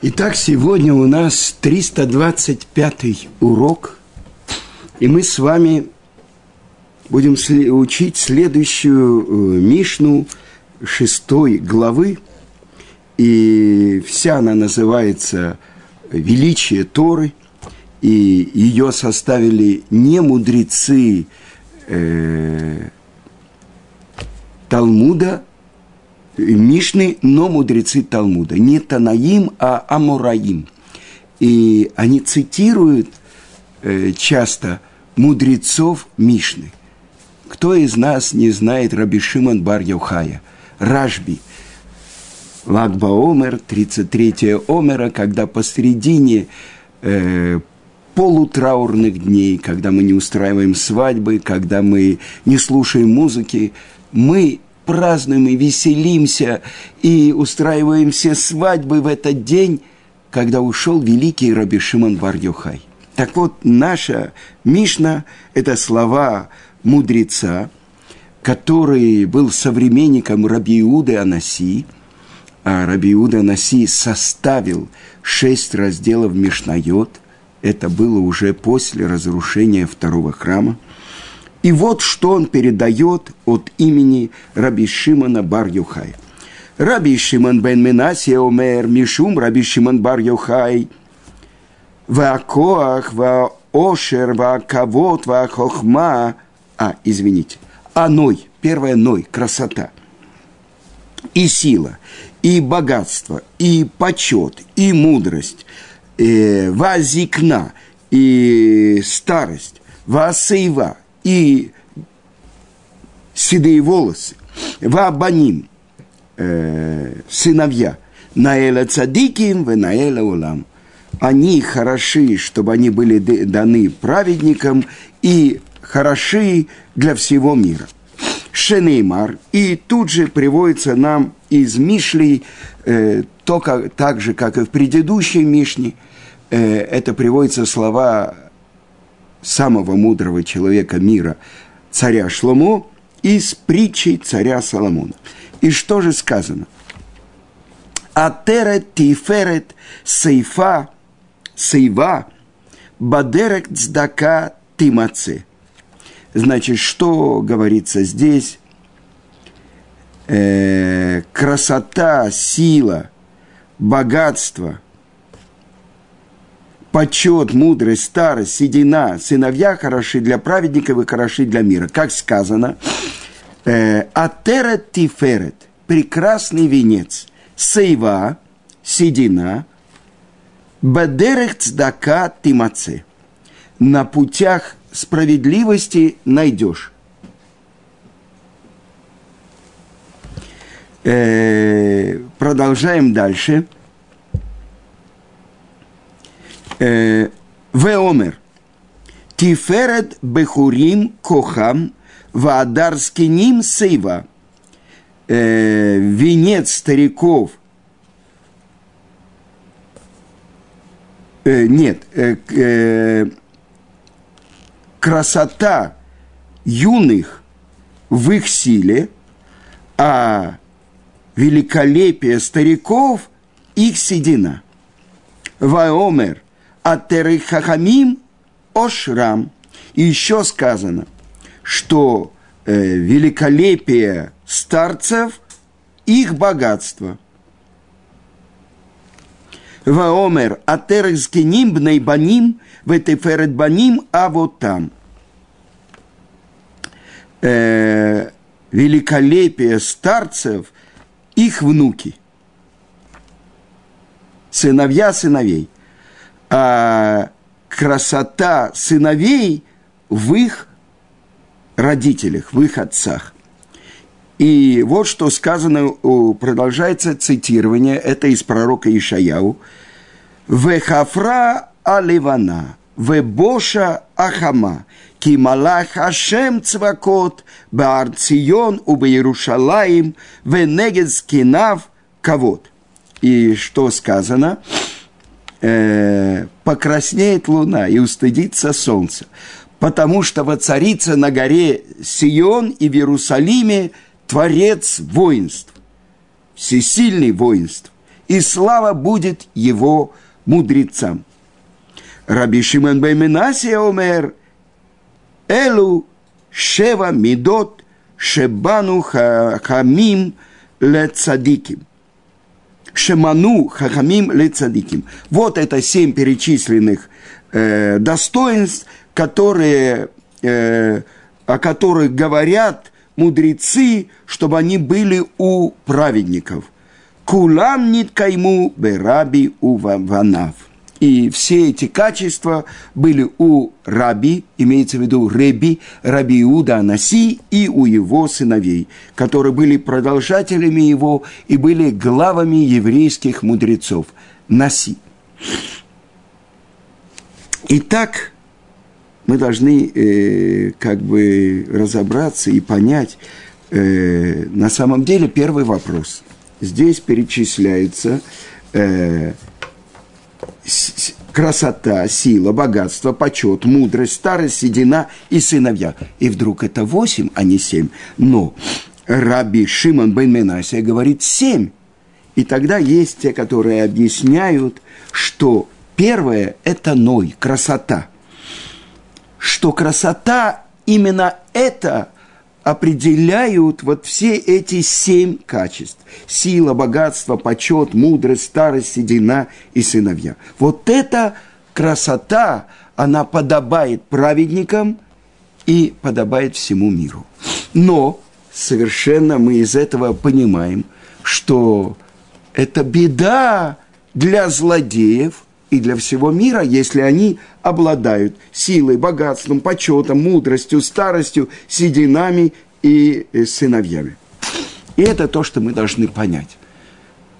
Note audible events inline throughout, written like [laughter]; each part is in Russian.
Итак, сегодня у нас 325 урок, и мы с вами будем учить следующую э, Мишну шестой главы, и вся она называется «Величие Торы», и ее составили не мудрецы э, Талмуда, Мишны, но мудрецы Талмуда. Не Танаим, а Амураим. И они цитируют э, часто мудрецов Мишны. Кто из нас не знает Раби Шимон бар Йохая? Ражби. Лагба Омер, 33 Омера, когда посередине э, полутраурных дней, когда мы не устраиваем свадьбы, когда мы не слушаем музыки, мы празднуем и веселимся, и устраиваем все свадьбы в этот день, когда ушел великий Раби Шимон бар -Йохай. Так вот, наша Мишна – это слова мудреца, который был современником Раби Иуды Анаси, а Раби Иуда Анаси составил шесть разделов Мишнайот. Это было уже после разрушения второго храма – и вот что он передает от имени Раби Шимона бар Юхай. Раби Шимон бен Менасия омер Мишум Раби Шимон бар Юхай Ваакоах, Ваошер, Ваакавот, Ваахохма А, извините. А Ной, первое Ной, красота. И сила, и богатство, и почет, и мудрость, э, вазикна, и старость, васейва, и седые волосы, вабаним, э, сыновья, наэла цадиким, наэла улам. Они хороши, чтобы они были даны праведникам и хороши для всего мира. Шенеймар. И тут же приводится нам из Мишли, э, только так же, как и в предыдущей Мишне, э, это приводятся слова самого мудрого человека мира, царя Шломо, из притчи царя Соломона. И что же сказано? Атерет тиферет сейфа сейва бадерек цдака тимаце. Значит, что говорится здесь? Э, красота, сила, богатство – почет, мудрость, старость, седина, сыновья хороши для праведников и хороши для мира. Как сказано, э, атерет тиферет, прекрасный венец, сейва, седина, бадерех цдака тимаце, на путях справедливости найдешь. Э, продолжаем дальше. Веомер. Тиферет бехурим кохам ваадар скиним сейва. Венец стариков. Нет, красота юных в их силе, а великолепие стариков – их седина. Ваомер – Атеры Хахамим Ошрам. И еще сказано, что э, великолепие старцев – их богатство. Ваомер Атерекскиним Бнейбаним Ветеферет Баним А вот там. Э, великолепие старцев – их внуки. Сыновья сыновей – а красота сыновей в их родителях, в их отцах. И вот что сказано, продолжается цитирование, это из пророка Ишаяу. «Вехафра аливана, вебоша ахама, ки малах Ашем цвакот, баар Цион, убе Иерушалаим, венегед скинав кавод». И что сказано? Э, покраснеет луна и устыдится солнце, потому что воцарится на горе Сион и в Иерусалиме Творец воинств, всесильный воинств, и слава будет его мудрецам. Раби Шимон Бейменасия омер, Элу шева мидот шебану хамим лецадиким. Шеману хахамим лецадиким. Вот это семь перечисленных э, достоинств, которые, э, о которых говорят мудрецы, чтобы они были у праведников. Кулам нит кайму бераби у ванав. И все эти качества были у раби, имеется в виду Реби, Раби Иуда Анаси и у его сыновей, которые были продолжателями его и были главами еврейских мудрецов. Наси. Итак, мы должны э, как бы разобраться и понять, э, на самом деле первый вопрос. Здесь перечисляется э, красота, сила, богатство, почет, мудрость, старость, седина и сыновья. И вдруг это восемь, а не семь. Но Раби Шимон бен Менасия говорит семь. И тогда есть те, которые объясняют, что первое – это ной, красота. Что красота именно это определяют вот все эти семь качеств. Сила, богатство, почет, мудрость, старость, седина и сыновья. Вот эта красота, она подобает праведникам и подобает всему миру. Но совершенно мы из этого понимаем, что это беда для злодеев и для всего мира, если они обладают силой, богатством, почетом, мудростью, старостью, сединами и э, сыновьями. И это то, что мы должны понять.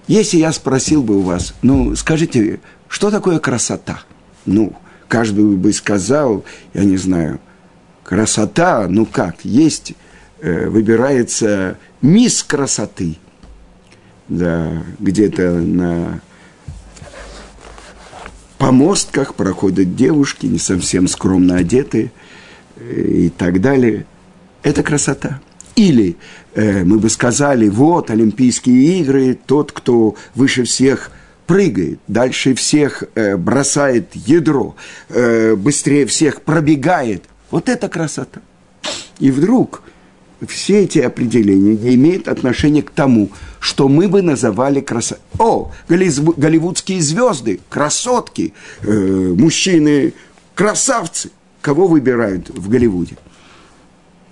Если я спросил бы у вас, ну, скажите, что такое красота? Ну, каждый бы сказал, я не знаю, красота, ну как, есть, э, выбирается мисс красоты, да, где-то на помостках проходят девушки, не совсем скромно одетые э, и так далее. Это красота. Или э, мы бы сказали, вот Олимпийские игры, тот, кто выше всех прыгает, дальше всех э, бросает ядро, э, быстрее всех пробегает. Вот это красота. И вдруг все эти определения не имеют отношения к тому, что мы бы называли красотой. О, голливудские звезды, красотки, э, мужчины, красавцы. Кого выбирают в Голливуде?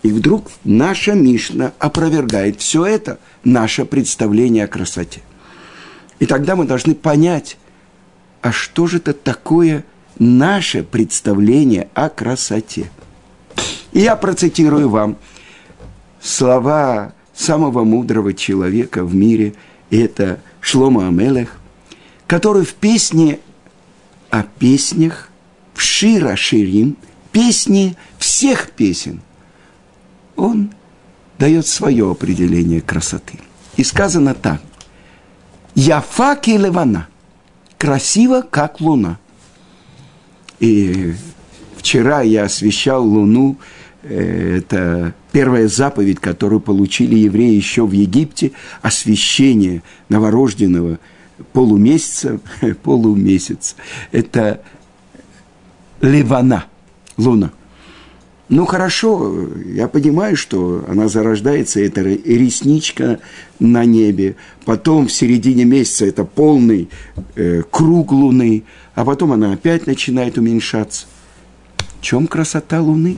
И вдруг наша Мишна опровергает все это, наше представление о красоте. И тогда мы должны понять, а что же это такое наше представление о красоте. И я процитирую вам – слова самого мудрого человека в мире, это Шлома Амелех, который в песне о песнях, в Шира Ширим, песни всех песен, он дает свое определение красоты. И сказано так. Яфаки левана. Красиво, как луна. И вчера я освещал луну Э, это первая заповедь, которую получили евреи еще в Египте, освящение новорожденного полумесяца, [laughs] полумесяц. Это Ливана, луна. Ну хорошо, я понимаю, что она зарождается, это ресничка на небе, потом в середине месяца это полный э, круг луны, а потом она опять начинает уменьшаться. В чем красота луны?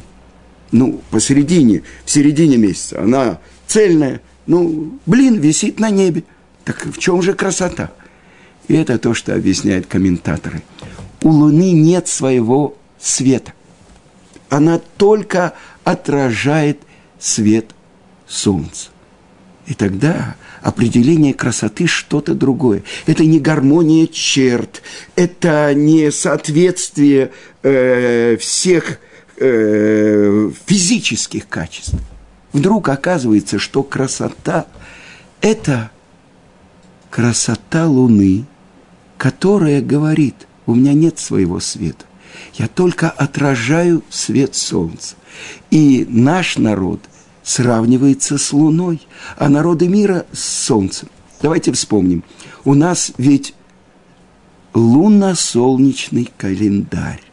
Ну, посередине, в середине месяца, она цельная, ну, блин, висит на небе. Так в чем же красота? И это то, что объясняют комментаторы. У Луны нет своего света. Она только отражает свет Солнца. И тогда определение красоты что-то другое. Это не гармония черт, это не соответствие э, всех э, физических качеств. Вдруг оказывается, что красота – это красота Луны, которая говорит, у меня нет своего света, я только отражаю свет Солнца. И наш народ сравнивается с Луной, а народы мира с Солнцем. Давайте вспомним. У нас ведь лунно-солнечный календарь.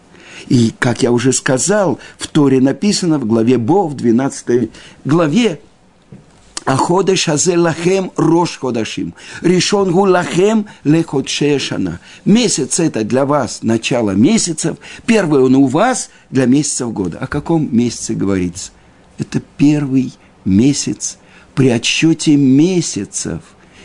И, как я уже сказал, в Торе написано в главе Бо, в 12 главе, Аходеш азе лахем рош ходашим. Решен гу лахем леходшея шана. Месяц это для вас начало месяцев. Первый он у вас для месяцев года. О каком месяце говорится? Это первый месяц при отсчете месяцев.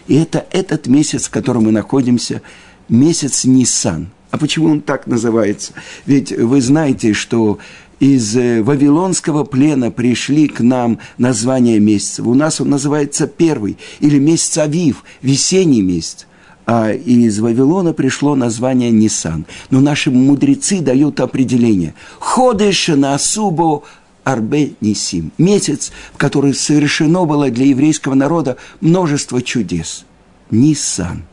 И это этот месяц, в котором мы находимся, месяц Нисан. А почему он так называется? Ведь вы знаете, что из э, Вавилонского плена пришли к нам названия месяцев. У нас он называется первый, или месяц Авив, весенний месяц. А из Вавилона пришло название Нисан. Но наши мудрецы дают определение. Ходеш на Асубо Арбе Нисим. Месяц, в который совершено было для еврейского народа множество чудес. Нисан.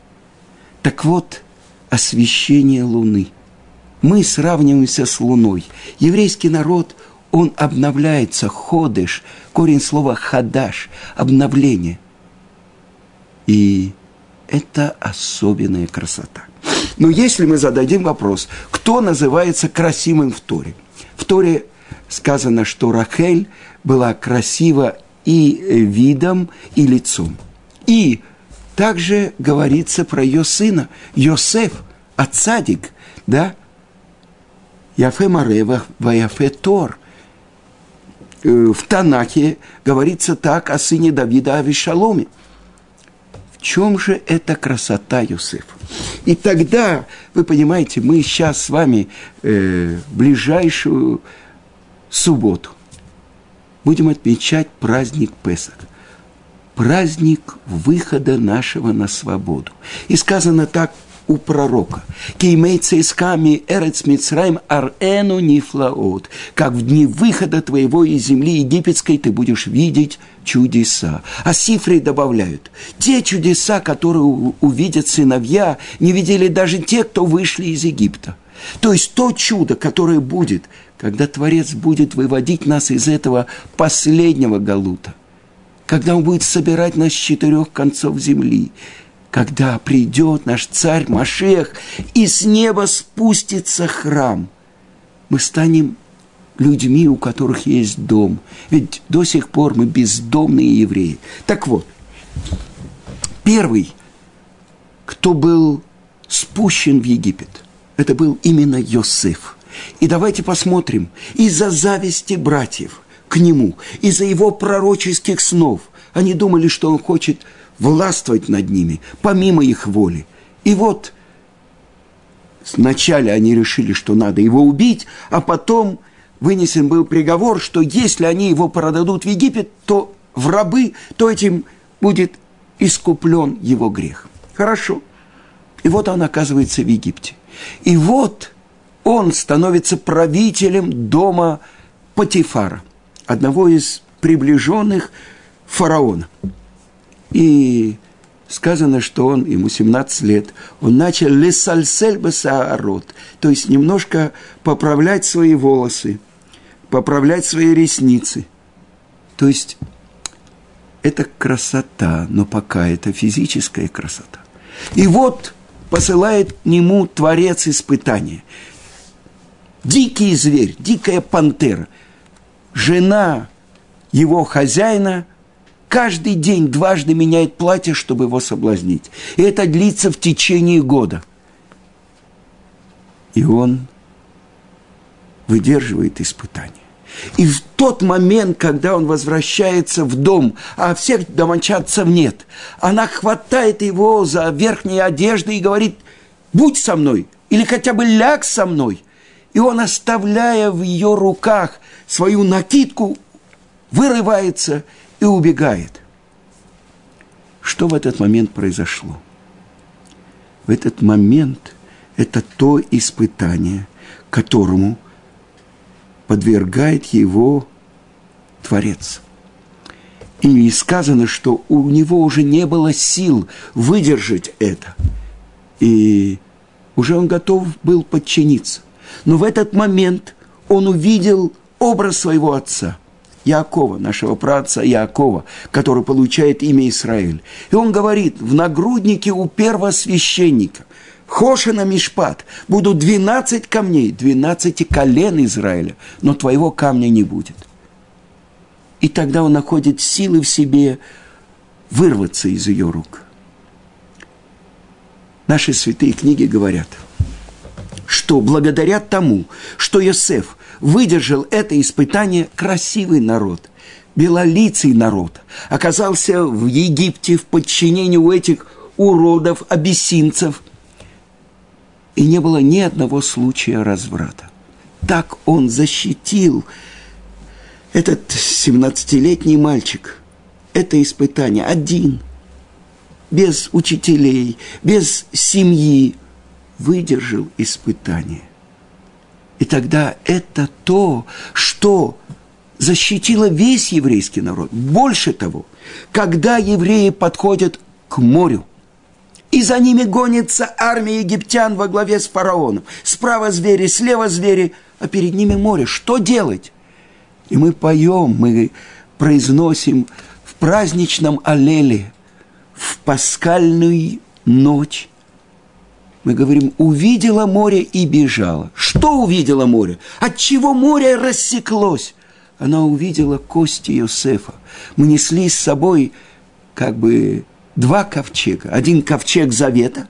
Так вот, освещение Луны – мы сравниваемся с Луной. Еврейский народ, он обновляется, ходыш, корень слова хадаш, обновление. И это особенная красота. Но если мы зададим вопрос, кто называется красивым в Торе? В Торе сказано, что Рахель была красива и видом, и лицом. И также говорится про ее сына, Йосеф, отцадик, да, Яфе Марева, Ваяфе Тор. Э, в Танахе говорится так о сыне Давида Авишаломе. В чем же эта красота Юсефа? И тогда, вы понимаете, мы сейчас с вами э, ближайшую субботу будем отмечать праздник Песах. Праздник выхода нашего на свободу. И сказано так у пророка. Кеймейца исками эрец мицраим арену нифлаот. Как в дни выхода твоего из земли египетской ты будешь видеть чудеса. А сифры добавляют. Те чудеса, которые увидят сыновья, не видели даже те, кто вышли из Египта. То есть то чудо, которое будет, когда Творец будет выводить нас из этого последнего галута, когда Он будет собирать нас с четырех концов земли, когда придет наш царь Машех, и с неба спустится храм, мы станем людьми, у которых есть дом. Ведь до сих пор мы бездомные евреи. Так вот, первый, кто был спущен в Египет, это был именно Йосеф. И давайте посмотрим, из-за зависти братьев к нему, из-за его пророческих снов, они думали, что он хочет – властвовать над ними, помимо их воли. И вот сначала они решили, что надо его убить, а потом вынесен был приговор, что если они его продадут в Египет, то в рабы, то этим будет искуплен его грех. Хорошо. И вот он оказывается в Египте. И вот он становится правителем дома Патифара, одного из приближенных фараона. И сказано, что он, ему 17 лет, он начал лесальсель басаарот, то есть немножко поправлять свои волосы, поправлять свои ресницы. То есть это красота, но пока это физическая красота. И вот посылает к нему Творец испытания. Дикий зверь, дикая пантера, жена его хозяина – каждый день дважды меняет платье, чтобы его соблазнить. И это длится в течение года. И он выдерживает испытания. И в тот момент, когда он возвращается в дом, а всех домочадцев нет, она хватает его за верхние одежды и говорит, будь со мной, или хотя бы ляг со мной. И он, оставляя в ее руках свою накидку, вырывается и убегает. Что в этот момент произошло? В этот момент это то испытание, которому подвергает его Творец. И сказано, что у него уже не было сил выдержать это. И уже он готов был подчиниться. Но в этот момент он увидел образ своего отца – Якова, нашего праца Якова, который получает имя Израиль. И он говорит, в нагруднике у первосвященника, Хошина Мишпат, будут 12 камней, 12 колен Израиля, но твоего камня не будет. И тогда он находит силы в себе вырваться из ее рук. Наши святые книги говорят, что благодаря тому, что Йосеф выдержал это испытание, красивый народ, белолицый народ, оказался в Египте в подчинении у этих уродов, абиссинцев, и не было ни одного случая разврата. Так он защитил этот 17-летний мальчик, это испытание один, без учителей, без семьи, выдержал испытание. И тогда это то, что защитило весь еврейский народ. Больше того, когда евреи подходят к морю, и за ними гонится армия египтян во главе с фараоном. Справа звери, слева звери, а перед ними море. Что делать? И мы поем, мы произносим в праздничном аллеле, в пасхальную ночь. Мы говорим, увидела море и бежала. Что увидела море? От чего море рассеклось? Она увидела кости Иосифа. Мы несли с собой как бы два ковчега. Один ковчег завета,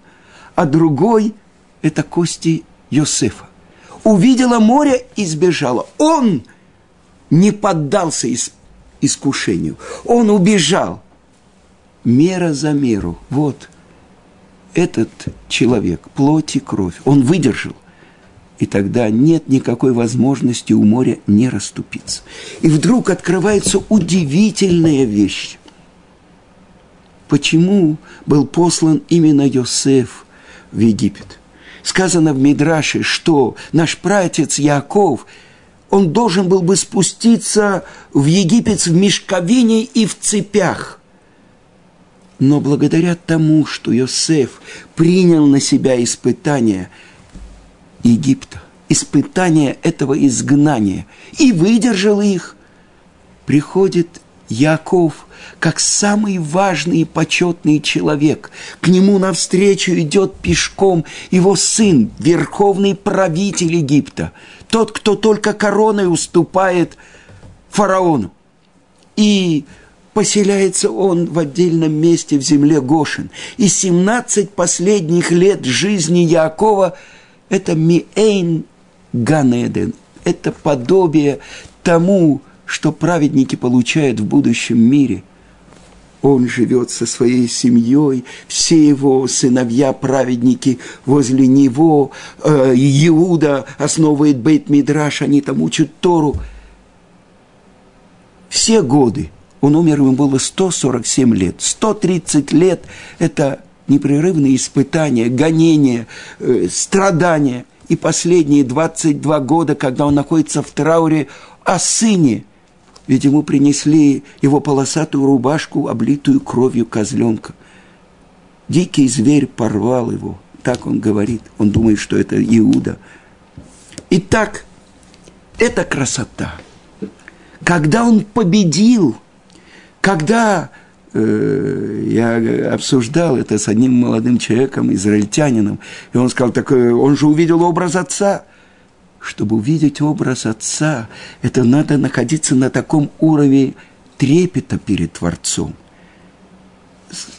а другой – это кости Иосифа. Увидела море и сбежала. Он – не поддался искушению. Он убежал. Мера за меру. Вот этот человек, плоть и кровь, он выдержал. И тогда нет никакой возможности у моря не расступиться. И вдруг открывается удивительная вещь. Почему был послан именно Йосеф в Египет? Сказано в Мидраше, что наш праотец Яков – он должен был бы спуститься в Египет в мешковине и в цепях. Но благодаря тому, что Йосеф принял на себя испытания Египта, испытания этого изгнания и выдержал их, приходит Яков как самый важный и почетный человек. К нему навстречу идет пешком его сын, верховный правитель Египта – тот, кто только короной уступает фараону. И поселяется он в отдельном месте в земле Гошин. И 17 последних лет жизни Якова – это Миэйн Ганеден, это подобие тому, что праведники получают в будущем мире – он живет со своей семьей, все его сыновья-праведники возле него, э, Иуда основывает Бейт-Мидраш, они там учат Тору. Все годы, он умер, ему было 147 лет, 130 лет – это непрерывные испытания, гонения, э, страдания. И последние 22 года, когда он находится в трауре о сыне – ведь ему принесли его полосатую рубашку, облитую кровью козленка. Дикий зверь порвал его, так он говорит. Он думает, что это Иуда. Итак, это красота. Когда он победил, когда э, я обсуждал это с одним молодым человеком, израильтянином, и он сказал, так он же увидел образ отца – чтобы увидеть образ Отца, это надо находиться на таком уровне трепета перед Творцом.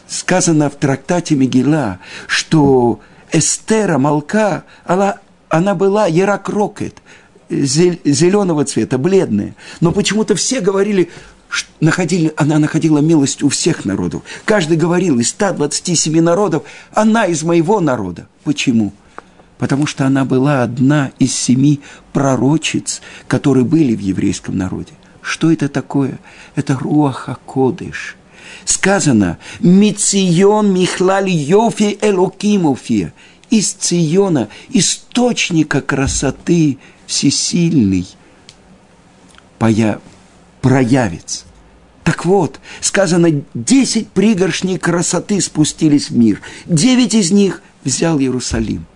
Сказано в трактате Мегила, что Эстера Малка, она, она была ярокрокет, зеленого цвета, бледная. Но почему-то все говорили, находили, она находила милость у всех народов. Каждый говорил, из 127 народов, она из моего народа. Почему? потому что она была одна из семи пророчиц, которые были в еврейском народе. Что это такое? Это Руаха Кодыш. Сказано «Мицион михлали йофи элокимофия» из Циона, источника красоты всесильный, поя... проявится. Так вот, сказано, десять пригоршней красоты спустились в мир, девять из них взял Иерусалим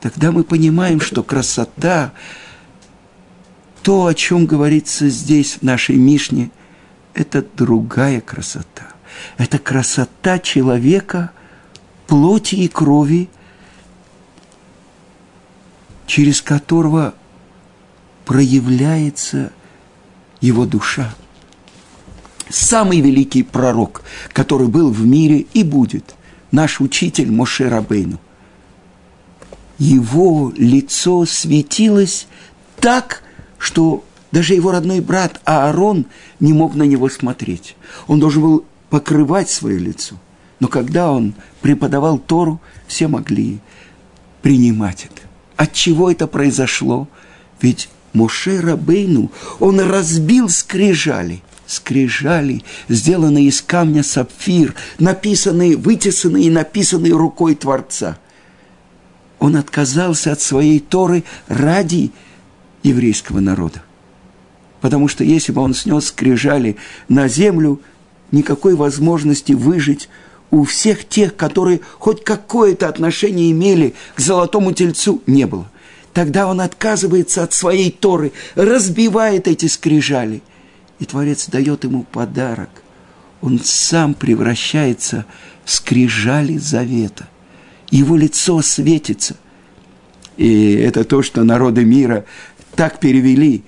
тогда мы понимаем, что красота то, о чем говорится здесь, в нашей Мишне, это другая красота. Это красота человека, плоти и крови, через которого проявляется его душа. Самый великий пророк, который был в мире и будет, наш учитель Моше Рабейну. Его лицо светилось так, что даже его родной брат Аарон не мог на него смотреть. Он должен был покрывать свое лицо. Но когда он преподавал Тору, все могли принимать это. От чего это произошло? Ведь Моше Рабейну, он разбил скрижали. Скрижали, сделанные из камня сапфир, написанные, вытесанные и написанные рукой Творца. Он отказался от своей Торы ради еврейского народа. Потому что если бы он снес скрижали на землю, никакой возможности выжить у всех тех, которые хоть какое-то отношение имели к золотому тельцу, не было. Тогда он отказывается от своей Торы, разбивает эти скрижали. И Творец дает ему подарок. Он сам превращается в скрижали завета. Его лицо светится. И это то, что народы мира так перевели.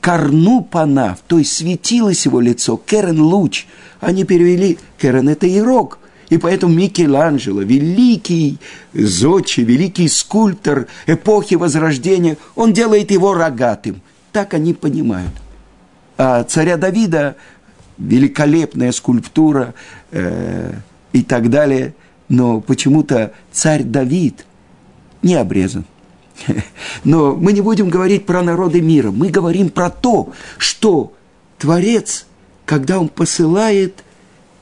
Корну панав, то есть светилось его лицо, керен луч. Они перевели, керен это ирок – и поэтому Микеланджело, великий зодчий, великий скульптор эпохи Возрождения, он делает его рогатым. Так они понимают. А царя Давида великолепная скульптура э, и так далее, но почему-то царь Давид не обрезан. [laughs] Но мы не будем говорить про народы мира, мы говорим про то, что Творец, когда он посылает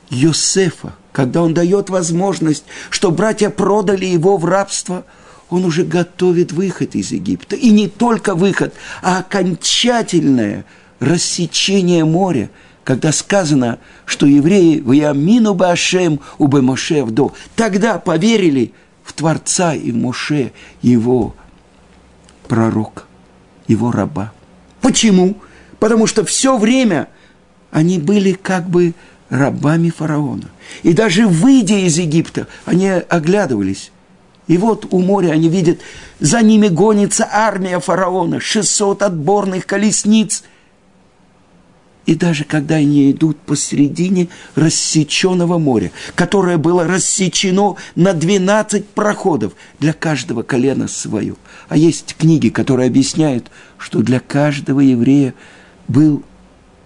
Йосефа – когда он дает возможность, что братья продали его в рабство, он уже готовит выход из Египта. И не только выход, а окончательное рассечение моря, когда сказано, что евреи в Ямину Башем у Моше вдо, тогда поверили в Творца и в Моше, его пророка, его раба. Почему? Потому что все время они были как бы рабами фараона. И даже выйдя из Египта, они оглядывались. И вот у моря они видят, за ними гонится армия фараона, 600 отборных колесниц. И даже когда они идут посередине рассеченного моря, которое было рассечено на 12 проходов, для каждого колена свое. А есть книги, которые объясняют, что для каждого еврея был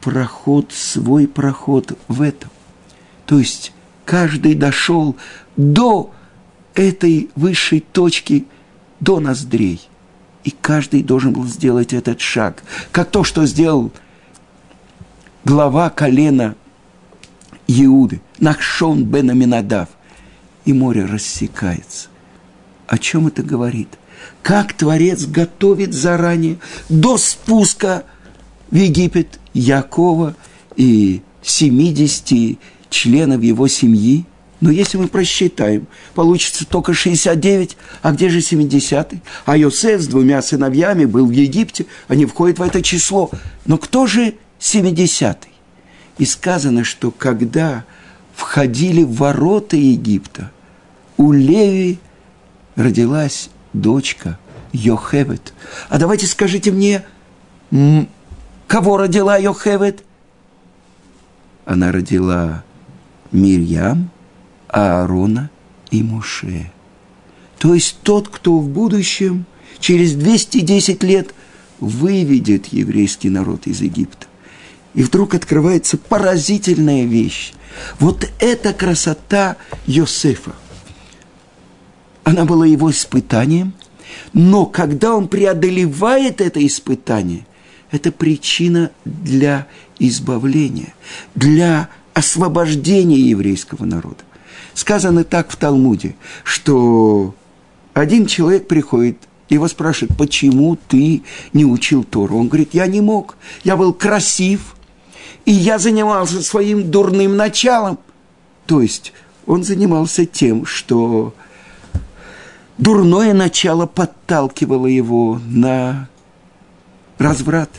проход, свой проход в этом. То есть каждый дошел до этой высшей точки, до ноздрей. И каждый должен был сделать этот шаг. Как то, что сделал глава колена Иуды, Нахшон бен Аминадав. И море рассекается. О чем это говорит? Как Творец готовит заранее, до спуска в Египет Якова и 70 членов его семьи. Но если мы просчитаем, получится только 69, а где же 70-й? А Йосеф с двумя сыновьями был в Египте, они входят в это число. Но кто же 70-й? И сказано, что когда входили в ворота Египта, у Леви родилась дочка Йохевет. А давайте скажите мне, Кого родила Йохевет? Она родила Мирьям, Аарона и Муше. То есть тот, кто в будущем, через 210 лет, выведет еврейский народ из Египта. И вдруг открывается поразительная вещь. Вот эта красота Йосефа. Она была его испытанием, но когда он преодолевает это испытание, это причина для избавления, для освобождения еврейского народа. Сказано так в Талмуде, что один человек приходит, его спрашивают, почему ты не учил Тору? Он говорит, я не мог, я был красив, и я занимался своим дурным началом. То есть он занимался тем, что дурное начало подталкивало его на разврат.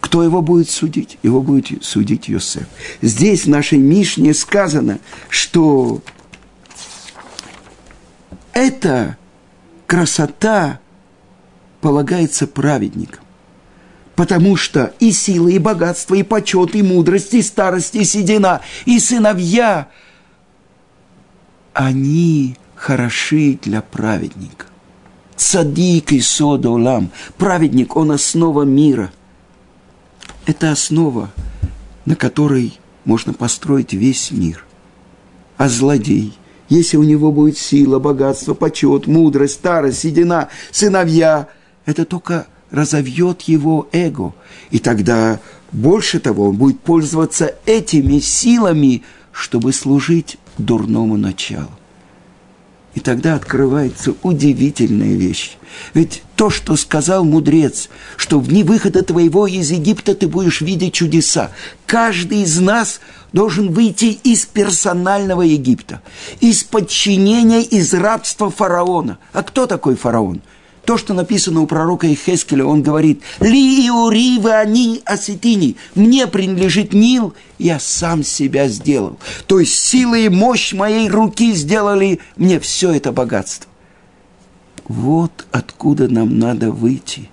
Кто его будет судить? Его будет судить Йосеф. Здесь в нашей Мишне сказано, что эта красота полагается праведникам. Потому что и сила, и богатство, и почет, и мудрость, и старость, и седина, и сыновья, они хороши для праведника. Цадик и содолам. Праведник, он основа мира. Это основа, на которой можно построить весь мир. А злодей, если у него будет сила, богатство, почет, мудрость, старость, седина, сыновья, это только разовьет его эго. И тогда, больше того, он будет пользоваться этими силами, чтобы служить дурному началу. И тогда открывается удивительная вещь. Ведь то, что сказал мудрец, что в дни выхода твоего из Египта ты будешь видеть чудеса. Каждый из нас должен выйти из персонального Египта, из подчинения, из рабства фараона. А кто такой фараон? То, что написано у пророка Ихескеля, он говорит, «Ли иури они осетини, мне принадлежит Нил, я сам себя сделал». То есть сила и мощь моей руки сделали мне все это богатство. Вот откуда нам надо выйти.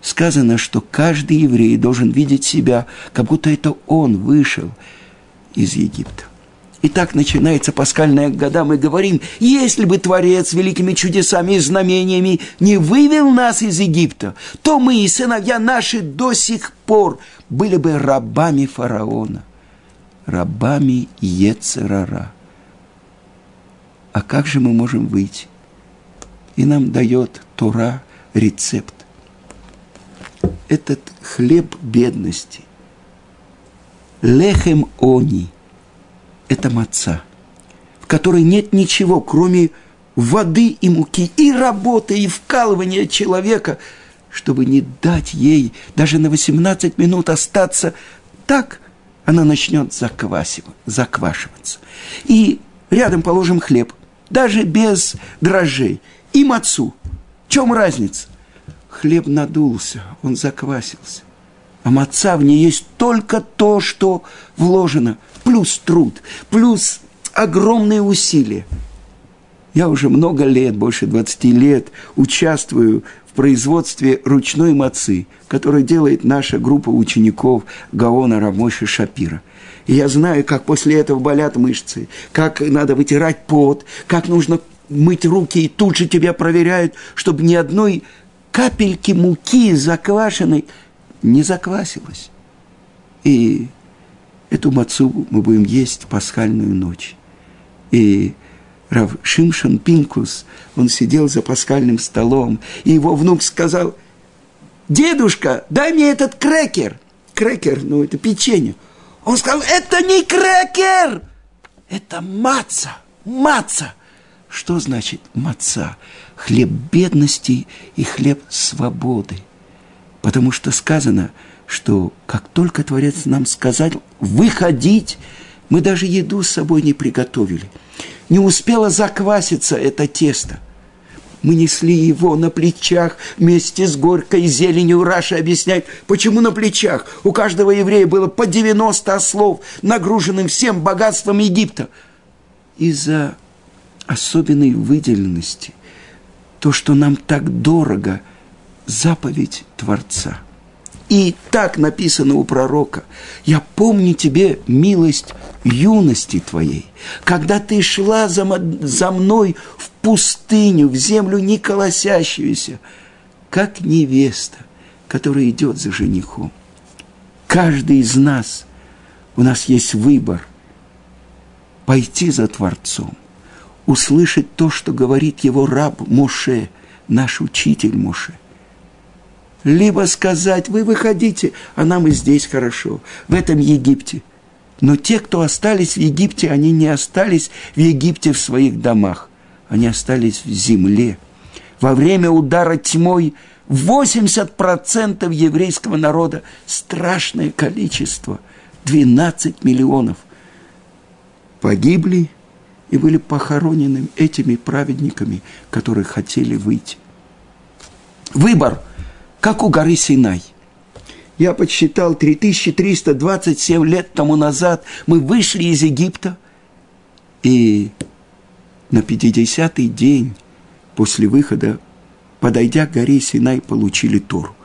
Сказано, что каждый еврей должен видеть себя, как будто это он вышел из Египта. И так начинается пасхальная года. Мы говорим, если бы Творец великими чудесами и знамениями не вывел нас из Египта, то мы и сыновья наши до сих пор были бы рабами фараона, рабами Ецерара. А как же мы можем выйти? И нам дает Тора рецепт. Этот хлеб бедности. Лехем они – это маца, в которой нет ничего, кроме воды и муки, и работы, и вкалывания человека, чтобы не дать ей даже на 18 минут остаться так, она начнет заквашиваться. И рядом положим хлеб, даже без дрожжей, и мацу. В чем разница? Хлеб надулся, он заквасился. А маца в ней есть только то, что вложено – плюс труд, плюс огромные усилия. Я уже много лет, больше 20 лет, участвую в производстве ручной мацы, которую делает наша группа учеников Гаона Рамоши Шапира. И я знаю, как после этого болят мышцы, как надо вытирать пот, как нужно мыть руки, и тут же тебя проверяют, чтобы ни одной капельки муки заквашенной не заквасилось. И Эту мацу мы будем есть пасхальную ночь. И Рав Шимшон Пинкус, он сидел за пасхальным столом, и его внук сказал, «Дедушка, дай мне этот крекер». Крекер, ну, это печенье. Он сказал, это не крекер, это маца, маца. Что значит маца? Хлеб бедности и хлеб свободы. Потому что сказано – что как только Творец нам сказал выходить, мы даже еду с собой не приготовили. Не успело закваситься это тесто. Мы несли его на плечах вместе с горькой зеленью. Раша объясняет, почему на плечах. У каждого еврея было по 90 ослов, нагруженным всем богатством Египта. Из-за особенной выделенности, то, что нам так дорого, заповедь Творца – и так написано у пророка. Я помню тебе милость юности твоей, когда ты шла за, за мной в пустыню, в землю не как невеста, которая идет за женихом. Каждый из нас, у нас есть выбор – пойти за Творцом, услышать то, что говорит его раб Моше, наш учитель Моше – либо сказать, вы выходите, а нам и здесь хорошо, в этом Египте. Но те, кто остались в Египте, они не остались в Египте в своих домах, они остались в земле. Во время удара тьмой 80% еврейского народа, страшное количество, 12 миллионов, погибли и были похоронены этими праведниками, которые хотели выйти. Выбор – как у горы Синай. Я подсчитал, 3327 лет тому назад мы вышли из Египта, и на 50-й день после выхода, подойдя к горе Синай, получили Тору.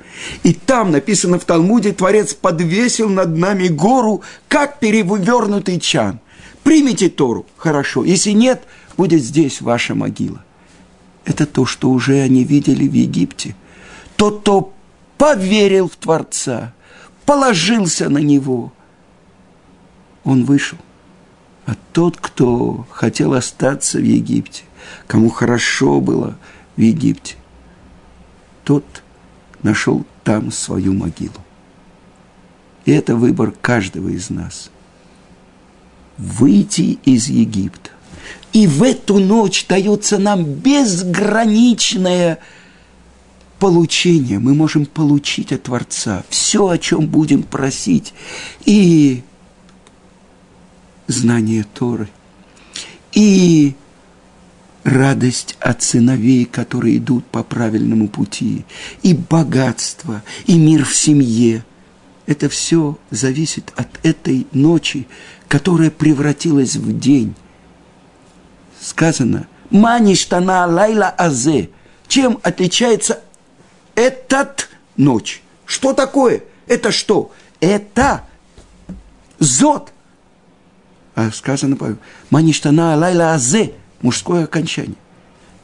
И там написано в Талмуде, Творец подвесил над нами гору, как перевернутый чан. Примите Тору, хорошо. Если нет, будет здесь ваша могила. Это то, что уже они видели в Египте. Тот, кто поверил в Творца, положился на Него, он вышел. А тот, кто хотел остаться в Египте, кому хорошо было в Египте, тот нашел там свою могилу. И это выбор каждого из нас. Выйти из Египта. И в эту ночь дается нам безграничное получение. Мы можем получить от Творца все, о чем будем просить. И знание Торы. И радость от сыновей, которые идут по правильному пути, и богатство, и мир в семье. Это все зависит от этой ночи, которая превратилась в день. Сказано, «Маништана лайла азе». Чем отличается этот ночь? Что такое? Это что? Это зод. А сказано, «Маништана лайла азе» мужское окончание.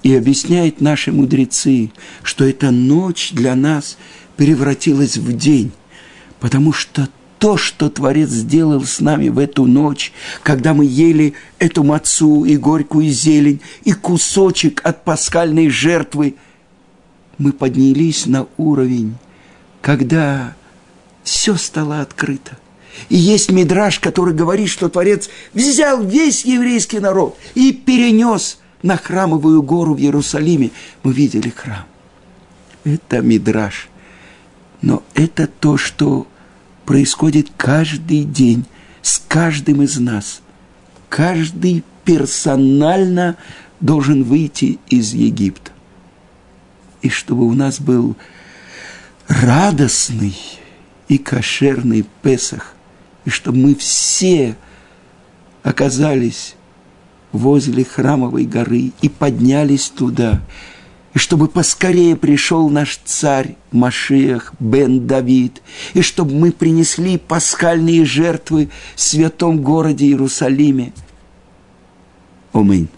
И объясняет наши мудрецы, что эта ночь для нас превратилась в день, потому что то, что Творец сделал с нами в эту ночь, когда мы ели эту мацу и горькую зелень, и кусочек от пасхальной жертвы, мы поднялись на уровень, когда все стало открыто – и есть мидраж, который говорит, что Творец взял весь еврейский народ и перенес на храмовую гору в Иерусалиме. Мы видели храм. Это мидраж. Но это то, что происходит каждый день с каждым из нас. Каждый персонально должен выйти из Египта. И чтобы у нас был радостный и кошерный Песах, и чтобы мы все оказались возле храмовой горы и поднялись туда, и чтобы поскорее пришел наш царь Машиах бен Давид, и чтобы мы принесли пасхальные жертвы в святом городе Иерусалиме. Аминь.